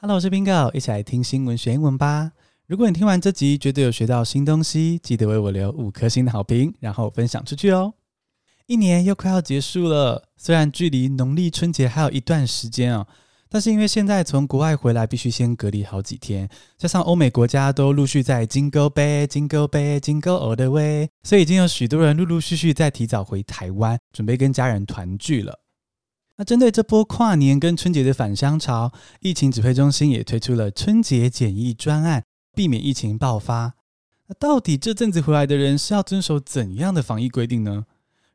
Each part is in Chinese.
Hello，我是 Bingo，一起来听新闻学英文吧。如果你听完这集觉得有学到新东西，记得为我留五颗星的好评，然后分享出去哦。一年又快要结束了，虽然距离农历春节还有一段时间哦，但是因为现在从国外回来必须先隔离好几天，加上欧美国家都陆续在 Jingle Bell, Jingle Bell, Jingle All the Way，所以已经有许多人陆陆续续在提早回台湾，准备跟家人团聚了。那针对这波跨年跟春节的返乡潮，疫情指挥中心也推出了春节检疫专案，避免疫情爆发。那到底这阵子回来的人是要遵守怎样的防疫规定呢？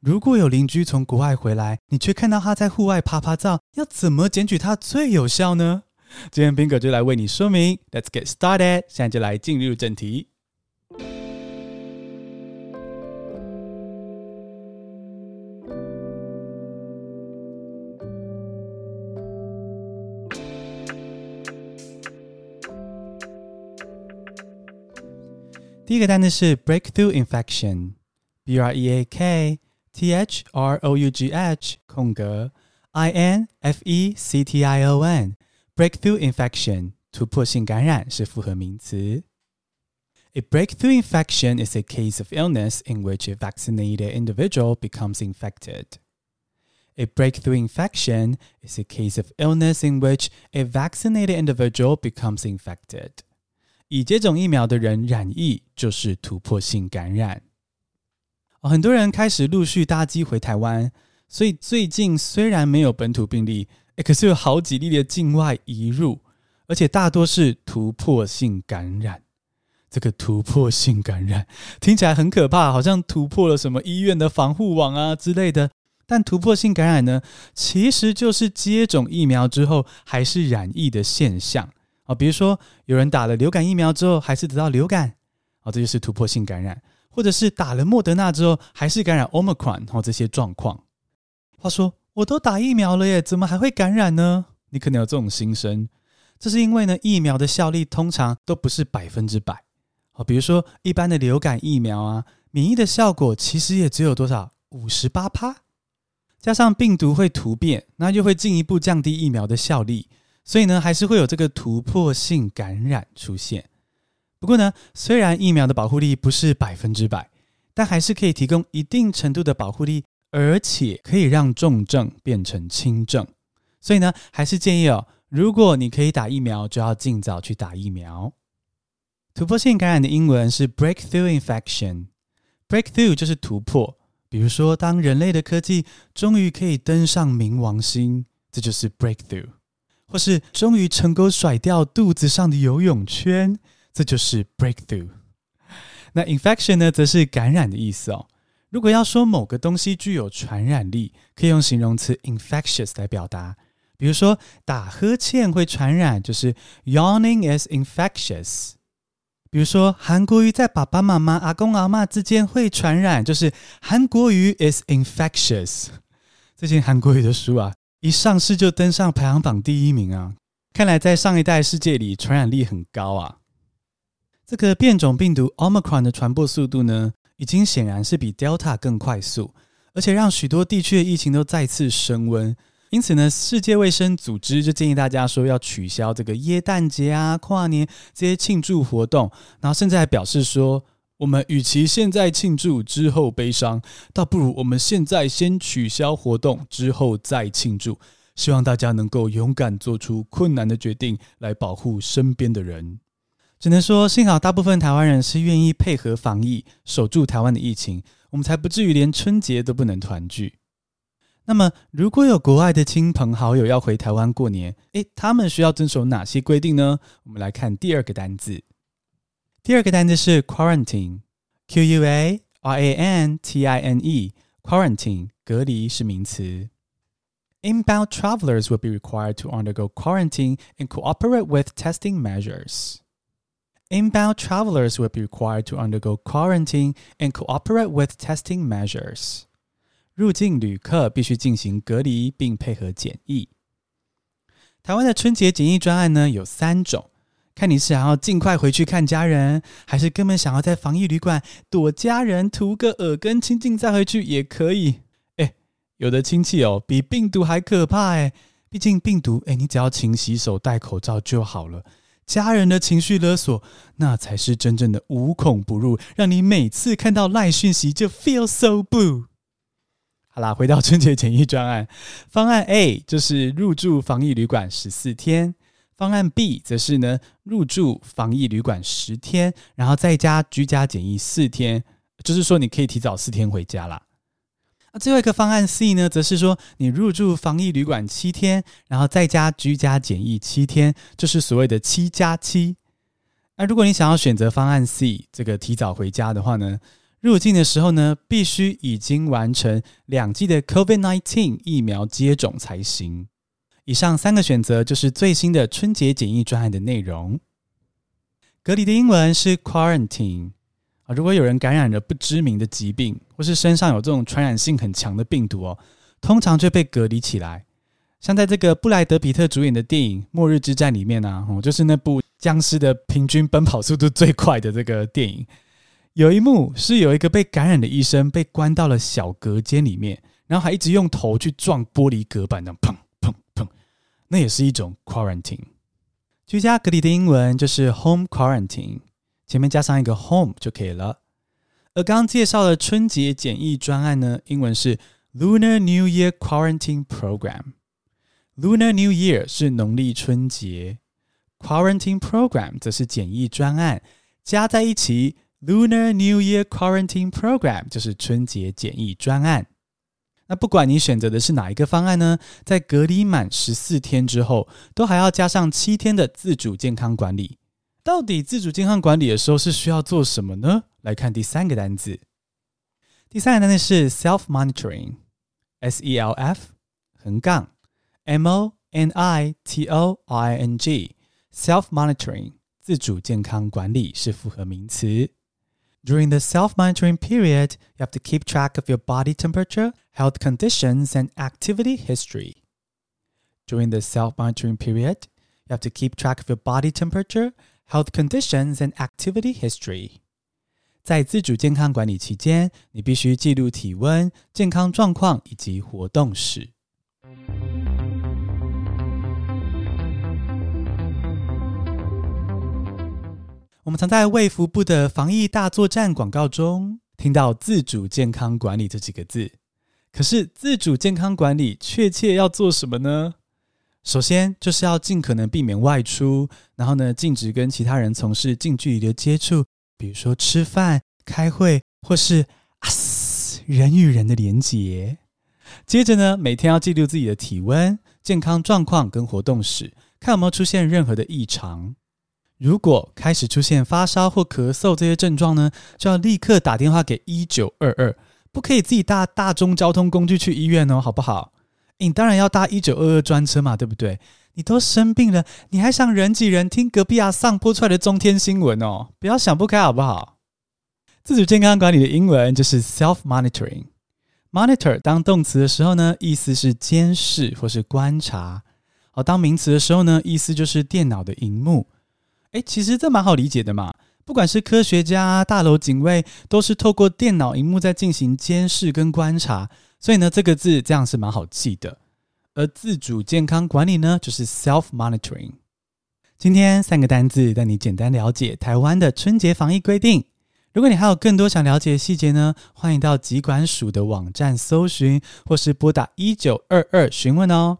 如果有邻居从国外回来，你却看到他在户外趴趴走，要怎么检举他最有效呢？今天宾哥就来为你说明。Let's get started，现在就来进入正题。第一个单词是 breakthrough infection，b r e a k t h r o u g h 空格 i n f e c t i o n，breakthrough infection 突破性感染是复合名词。A breakthrough infection is a case of illness in which a vaccinated individual becomes infected. A breakthrough infection is a case of illness in which a vaccinated individual becomes infected. 已接种疫苗的人染疫就是突破性感染。很多人开始陆续搭机回台湾，所以最近虽然没有本土病例，诶，可是有好几例的境外移入，而且大多是突破性感染。这个突破性感染听起来很可怕，好像突破了什么医院的防护网啊之类的。但突破性感染呢，其实就是接种疫苗之后还是染疫的现象。啊，比如说有人打了流感疫苗之后还是得到流感，啊，这就是突破性感染；或者是打了莫德纳之后还是感染 Omicron，哦，这些状况。话说我都打疫苗了耶，怎么还会感染呢？你可能有这种心声，这是因为呢，疫苗的效力通常都不是百分之百。好，比如说一般的流感疫苗啊，免疫的效果其实也只有多少五十八趴，加上病毒会突变，那就会进一步降低疫苗的效力。所以呢，还是会有这个突破性感染出现。不过呢，虽然疫苗的保护力不是百分之百，但还是可以提供一定程度的保护力，而且可以让重症变成轻症。所以呢，还是建议哦，如果你可以打疫苗，就要尽早去打疫苗。突破性感染的英文是 breakthrough infection。breakthrough 就是突破，比如说，当人类的科技终于可以登上冥王星，这就是 breakthrough。或是终于成功甩掉肚子上的游泳圈，这就是 breakthrough。那 infection 呢，则是感染的意思哦。如果要说某个东西具有传染力，可以用形容词 infectious 来表达。比如说打呵欠会传染，就是 yawning is infectious。比如说韩国瑜在爸爸妈妈、阿公阿嬷之间会传染，就是韩国瑜 is infectious。最近韩国瑜的书啊。一上市就登上排行榜第一名啊！看来在上一代世界里传染力很高啊。这个变种病毒 Omicron 的传播速度呢，已经显然是比 Delta 更快速，而且让许多地区的疫情都再次升温。因此呢，世界卫生组织就建议大家说要取消这个耶诞节啊、跨年这些庆祝活动，然后甚至还表示说。我们与其现在庆祝之后悲伤，倒不如我们现在先取消活动，之后再庆祝。希望大家能够勇敢做出困难的决定，来保护身边的人。只能说，幸好大部分台湾人是愿意配合防疫，守住台湾的疫情，我们才不至于连春节都不能团聚。那么，如果有国外的亲朋好友要回台湾过年，诶，他们需要遵守哪些规定呢？我们来看第二个单字。第二个单词是 quarantine，Q U A R A N T I N E，quarantine 隔离是名词。Inbound travelers will be required to undergo quarantine and cooperate with testing measures. Inbound travelers will be required to undergo quarantine and cooperate with testing measures. 入境旅客必须进行隔离并配合检疫。台湾的春节检疫专案呢，有三种。 看你是想要尽快回去看家人，还是根本想要在防疫旅馆躲家人，图个耳根清净再回去也可以。哎，有的亲戚哦，比病毒还可怕哎，毕竟病毒，哎，你只要勤洗手、戴口罩就好了。家人的情绪勒索，那才是真正的无孔不入，让你每次看到赖讯息就 feel so blue。好啦，回到春节检疫专案，方案 A 就是入住防疫旅馆十四天，方案 B 则是呢入住防疫旅馆十天，然后在家居家检疫四天，就是说你可以提早四天回家啦。那最后一个方案 C 呢，则是说你入住防疫旅馆七天，然后在家居家检疫七天，就是所谓的七加七。那如果你想要选择方案 C 这个提早回家的话呢，入境的时候呢，必须已经完成两剂的 COVID-19 疫苗接种才行。以上三个选择就是最新的春节检疫专案的内容。隔离的英文是 quarantine 啊。如果有人感染了不知名的疾病，或是身上有这种传染性很强的病毒哦，通常就被隔离起来。像在这个布莱德彼特主演的电影《末日之战》里面呢，哦，就是那部僵尸的平均奔跑速度最快的这个电影，有一幕是有一个被感染的医生被关到了小隔间里面，然后还一直用头去撞玻璃隔板，那砰，那也是一种 quarantine。居家隔离的英文就是 home quarantine。前面加上一个 home 就可以了。而刚介绍的春节检疫专案呢，英文是 Lunar New Year Quarantine Program。Lunar New Year 是农历春节，Quarantine Program 则是检疫专案，加在一起 Lunar New Year Quarantine Program 就是春节检疫专案。那不管你选择的是哪一个方案呢，在隔离满十四天之后，都还要加上七天的自主健康管理。到底自主健康管理的时候是需要做什么呢？来看第三个单字。第三个单词是 self monitoring，s e l f 横杠 m o n i t o r i n g，self monitoring 自主健康管理是复合名词。During the self monitoring period, you have to keep track of your body temperature, health conditions, and activity history. During the self monitoring period, you have to keep track of your body temperature. Health conditions and activity history。在自主健康管理期间，你必须记录体温、健康状况以及活动史。 我们常在卫福部的防疫大作战广告中听到“自主健康管理”这几个字，可是自主健康管理确切要做什么呢？首先就是要尽可能避免外出，然后呢，禁止跟其他人从事近距离的接触，比如说吃饭、开会，或是啊嘶人与人的连结。接着呢，每天要记录自己的体温、健康状况跟活动史，看有没有出现任何的异常。如果开始出现发烧或咳嗽这些症状呢，就要立刻打电话给一九二二，不可以自己搭大众交通工具去医院哦，好不好？你当然要搭一九二二专车嘛，对不对？你都生病了，你还想人挤人听隔壁阿桑播出来的中天新闻哦？不要想不开好不好？自主健康管理的英文就是 self monitoring。monitor 当动词的时候呢，意思是监视或是观察；好，当名词的时候呢，意思就是电脑的荧幕。诶，其实这蛮好理解的嘛。不管是科学家、大楼警卫，都是透过电脑荧幕在进行监视跟观察。所以呢，这个字这样是蛮好记的。而自主健康管理呢，就是 self monitoring。今天三个单字带你简单了解台湾的春节防疫规定。如果你还有更多想了解的细节呢，欢迎到疾管署的网站搜寻，或是拨打一九二二询问哦。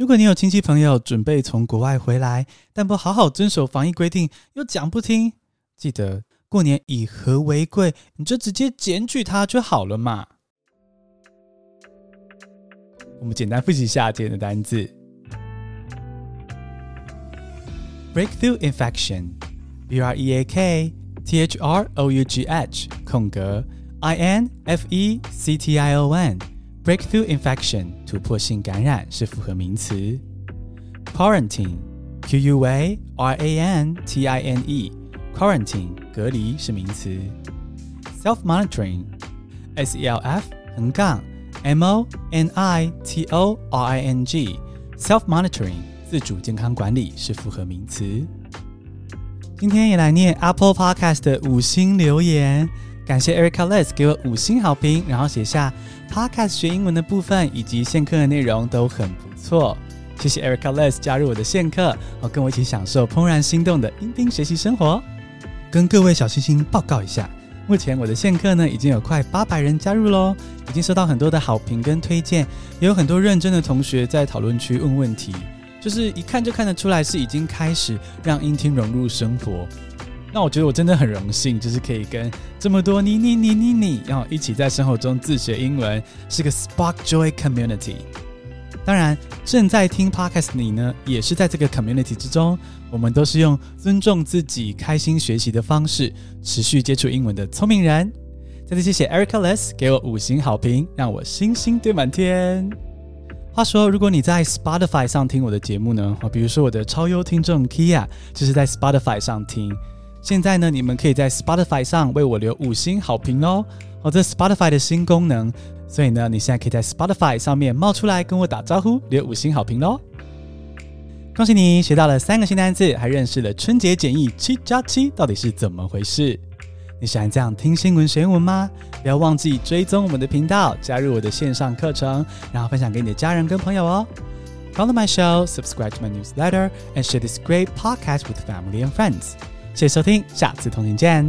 如果你有亲戚朋友准备从国外回来，但不好好遵守防疫规定，又讲不听，记得过年以和为贵，你就直接检举他就好了嘛。我们简单复习一下今天的单字：breakthrough infection，b r e a k t h r o u g h 空格。I n f e c t i o n Breakthrough infection 突破性感染是复合名词。quarantine，q u a r a n t i n e，quarantine 隔离是名词。self monitoring，s e l f 横杠。M O N I T O R I N G，self monitoring 自主健康管理是复合名词。今天也来念 Apple Podcast 的五星留言，感谢 Erica Les 给我五星好评，然后写下 Podcast 学英文的部分以及线课的内容都很不错。谢谢 Erica Les 加入我的线课，好跟我一起享受怦然心动的音频学习生活。跟各位小星星报告一下，目前我的线课呢已经有快八百人加入喽，已经收到很多的好评跟推荐，也有很多认真的同学在讨论区问问题，就是一看就看得出来是已经开始让英听融入生活。那我觉得我真的很荣幸，就是可以跟这么多你你你你你，然后一起在生活中自学英文，是个 Spark Joy Community。当然，正在听 Podcast 你呢，也是在这个 Community 之中。我们都是用尊重自己、开心学习的方式，持续接触英文的聪明人。再次谢谢 Erica Les 给我五星好评，让我星星堆满天。话说，如果你在 Spotify 上听我的节目呢，啊，比如说我的超优听众 Kia，就是在 Spotify 上听。现在呢，你们可以在 Spotify 上为我留五星好评哦。哦，这 Spotify 的新功能，所以呢，你现在可以在 Spotify 上面冒出来跟我打招呼，留五星好评喽。恭喜你学到了三个新单词，还认识了春节简易七加七到底是怎么回事。你喜欢这样听新闻学英文吗？不要忘记追踪我们的频道，加入我的线上课程，然后分享给你的家人跟朋友哦。Follow my show, subscribe to my newsletter, and share this great podcast with family and friends. 谢谢收听，下次同行见。